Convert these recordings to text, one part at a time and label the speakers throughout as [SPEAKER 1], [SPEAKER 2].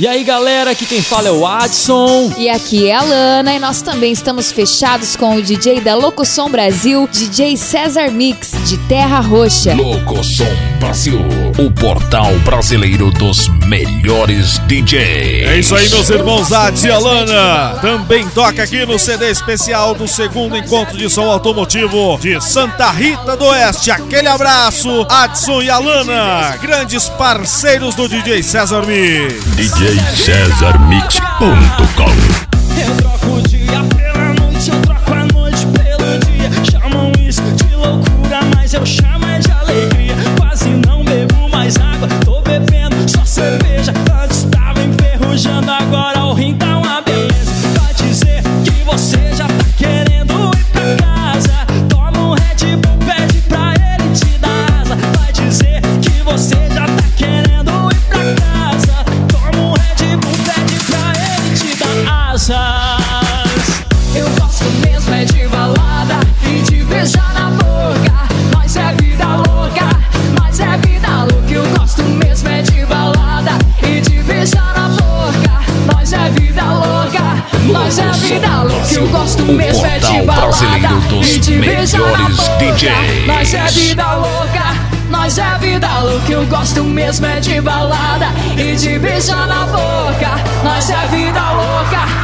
[SPEAKER 1] E aí galera, aqui quem fala é o Adson.
[SPEAKER 2] E aqui é a Lana e nós também estamos fechados com o DJ da Locosom Brasil, DJ César Mix, de Terra Roxa.
[SPEAKER 3] Locosom Brasil, o portal brasileiro dos melhores DJs.
[SPEAKER 4] É isso aí, meus irmãos Adson e Alana. Também toca aqui no CD especial do segundo encontro de som automotivo de Santa Rita do Oeste. Aquele abraço, Adson e Alana, grandes parceiros do DJ César Mix.
[SPEAKER 3] DJ DJCesarMix.com
[SPEAKER 5] Eu você já tá querendo ir pra casa. Toma um Red Bull, pede pra ele te dar asas.
[SPEAKER 6] Eu gosto mesmo é de balada e de beijar na boca. Nós é vida louca, nós é vida louca. Eu gosto mesmo é de balada e de beijar na boca. Nós é vida louca, nós é vida louca. Eu gosto mesmo é de balada e de beijar na boca. Nós é vida louca. Louca, eu gosto mesmo é de balada e de beijar na boca. Nós é vida louca,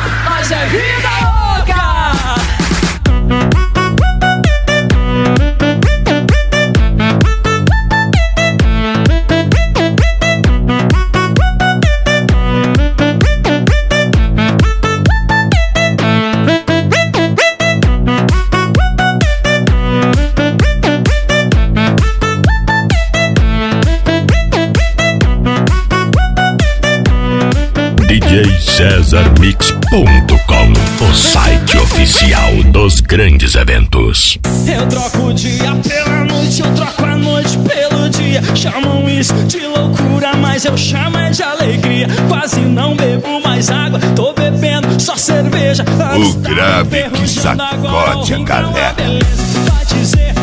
[SPEAKER 3] DJCesarMix.com O site oficial dos grandes eventos.
[SPEAKER 5] Eu troco o dia pela noite, eu troco a noite pelo dia. Chamam isso de loucura, mas eu chamo é de alegria. Quase não bebo mais água, tô bebendo só cerveja.
[SPEAKER 3] O grave que
[SPEAKER 5] agora o
[SPEAKER 3] sacode a
[SPEAKER 5] tá uma
[SPEAKER 3] galera.
[SPEAKER 5] beleza. Vai dizer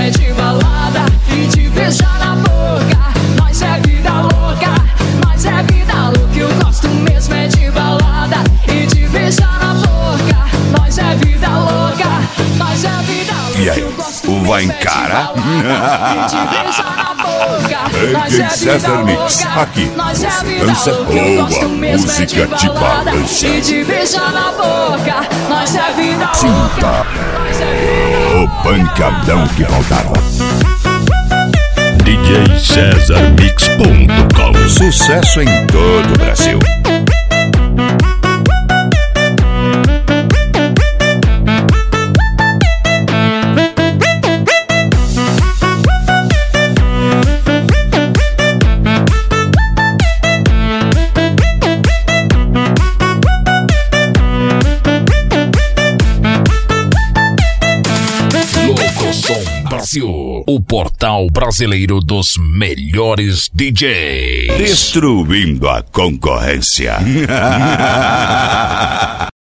[SPEAKER 6] é de balada e beijar na boca. Nós é vida louca, nós é vida louca. Eu gosto mesmo é de balada e beijar na boca. Nós é vida louca, nós é vida louca.
[SPEAKER 3] E aí, o vai
[SPEAKER 6] é
[SPEAKER 3] encarar?
[SPEAKER 6] e é
[SPEAKER 3] César
[SPEAKER 6] vida
[SPEAKER 3] Mix, aqui.
[SPEAKER 6] É
[SPEAKER 3] Dança boa,
[SPEAKER 6] é
[SPEAKER 3] música de balança.
[SPEAKER 6] E de beijar na boca. Nós é vida louca.
[SPEAKER 3] O pancadão que voltaram. DJCesarMix.com Sucesso em todo o Brasil. Brasil, o portal brasileiro dos melhores DJs. Destruindo a concorrência.